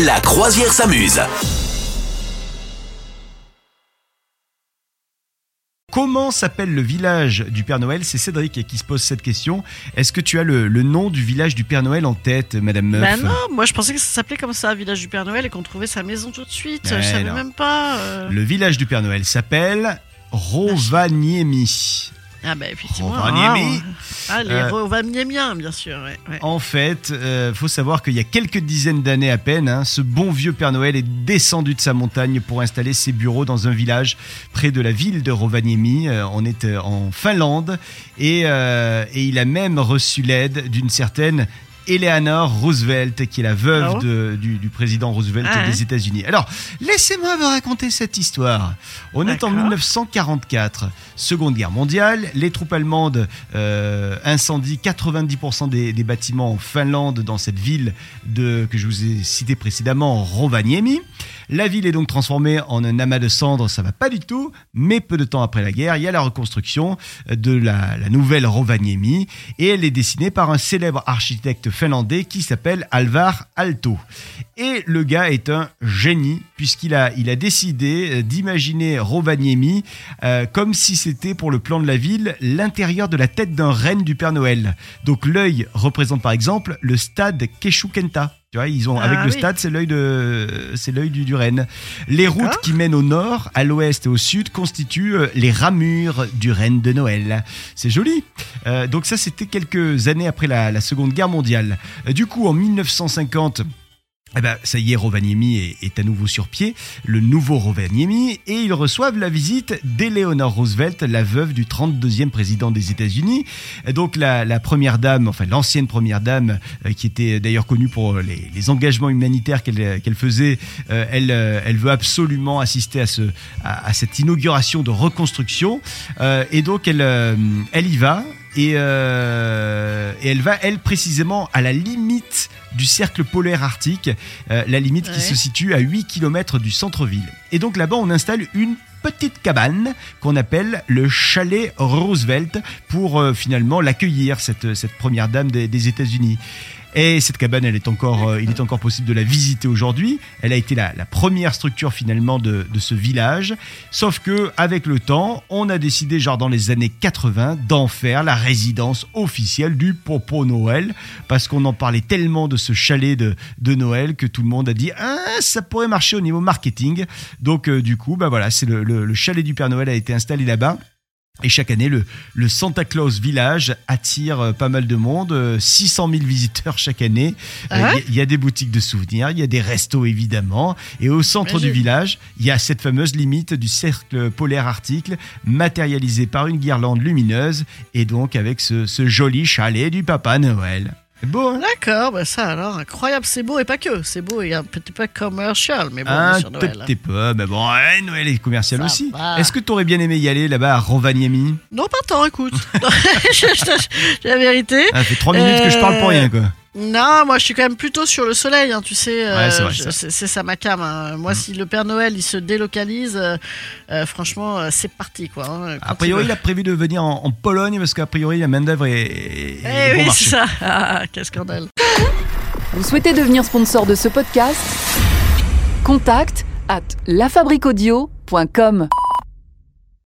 La croisière s'amuse. Comment s'appelle le village du Père Noël? C'est Cédric qui se pose cette question. Est-ce que tu as le, le nom du village du Père Noël en tête, Madame Meuf? Bah non, moi je pensais que ça s'appelait comme ça, Village du Père Noël, et qu'on trouvait sa maison tout de suite. Ouais, je savais non. même pas. euh. Le village du Père Noël s'appelle Rovaniemi. Ah bah effectivement. Rovaniemi. Ah, ah, les Euh, Rovaniemiens, bien sûr. ouais, ouais. En fait, euh, faut savoir qu'il y a quelques dizaines d'années à peine, hein, ce bon vieux Père Noël est descendu de sa montagne pour installer ses bureaux dans un village près de la ville de Rovaniemi. Euh, on est euh, en Finlande et, et il a même reçu l'aide d'une certaine Eleanor Roosevelt, qui est la veuve Ah de- du, du président Roosevelt Ah des États-Unis. Alors, laissez-moi vous raconter cette histoire. On est en D'accord. 1944, Seconde Guerre mondiale. Les troupes allemandes euh, incendient 90% des, des bâtiments en Finlande, dans cette ville de, que je vous ai cité précédemment, Rovaniemi. La ville est donc transformée en un amas de cendres, ça va pas du tout, mais peu de temps après la guerre, il y a la reconstruction de la, nouvelle Rovaniemi, et elle est dessinée par un célèbre architecte finlandais qui s'appelle Alvar Aalto. Et le gars est un génie, puisqu'il a, il a décidé euh, d'imaginer Rovaniemi euh, comme si c'était pour le plan de la ville l'intérieur de la tête d'un renne du Père Noël. Donc l'œil représente par exemple le stade Keshukenta. Tu vois, ils ont Ah avec le stade, c'est l'œil de, c'est l'œil du, du renne. Les routes qui mènent au nord, à l'ouest et au sud constituent euh, les ramures du renne de Noël. C'est joli. Euh, donc ça, c'était quelques années après la, la Seconde Guerre mondiale. Euh, du coup, en 1950. Eh ben, ça y est, Rovaniemi est, à nouveau sur pied, le nouveau Rovaniemi, et ils reçoivent la visite d'Eleanor Roosevelt, la veuve du 32e président des États-Unis. Donc la, première dame, enfin l'ancienne première dame, euh, qui était d'ailleurs connue pour les, engagements humanitaires qu'elle qu'elle faisait, euh, elle, euh, veut absolument assister à, ce, à, à cette inauguration de reconstruction. Euh, et donc elle, euh, elle y va, et, euh, et elle va, elle, précisément à la limite du cercle polaire arctique, euh, la limite qui se situe à 8 km du centre-ville. Et donc là-bas, on installe une petite cabane qu'on appelle le chalet Roosevelt pour euh, finalement l'accueillir, cette, cette première dame des, des États-Unis. Et cette cabane, elle est encore, euh, il est encore possible de la visiter aujourd'hui. Elle a été la, la première structure finalement de, de ce village. Sauf que avec le temps, on a décidé, genre dans les années 80, d'en faire la résidence officielle du Popo Noël, parce qu'on en parlait tellement de ce chalet de, de Noël que tout le monde a dit ah ça pourrait marcher au niveau marketing. Donc euh, du coup, bah voilà, c'est le, le- le chalet du Père Noël a été installé là-bas. Et chaque année, le, le Santa Claus Village attire euh, pas mal de monde, euh, 600 000 visiteurs chaque année. Ah Euh, Il ouais y a- il y, a des boutiques de souvenirs, il y a des restos évidemment. Et au centre du village, il y a cette fameuse limite du cercle polaire arctique, matérialisée par une guirlande lumineuse, et donc avec ce, ce joli chalet du Papa Noël. C'est beau, hein? D'accord, bah ça alors, incroyable, c'est beau et pas que. C'est beau et un petit peu commercial, mais bon, on est Un sur Noël. hein. petit peu, mais bon, ouais, Noël est commercial Ça aussi. va. Est-ce que tu aurais bien aimé y aller là-bas à Rovaniemi? Non, pas tant, écoute. Je- je- je- la vérité. Ah, Ça fait trois minutes que je parle pour rien, quoi. Non, moi je suis quand même plutôt sur le soleil, hein, tu sais. euh, Ouais, c'est vrai, je- ça. c'est c'est ça ma cam. hein. Moi, si le Père Noël il se délocalise, euh, euh, franchement, c'est parti quoi. hein, A priori, il a prévu de venir en, en Pologne parce qu'a priori, la main-d'œuvre est, est- Eh bon oui, c'est ça. Ah, quel scandale. Vous souhaitez devenir sponsor de ce podcast? Contact à lafabriquaudio.com.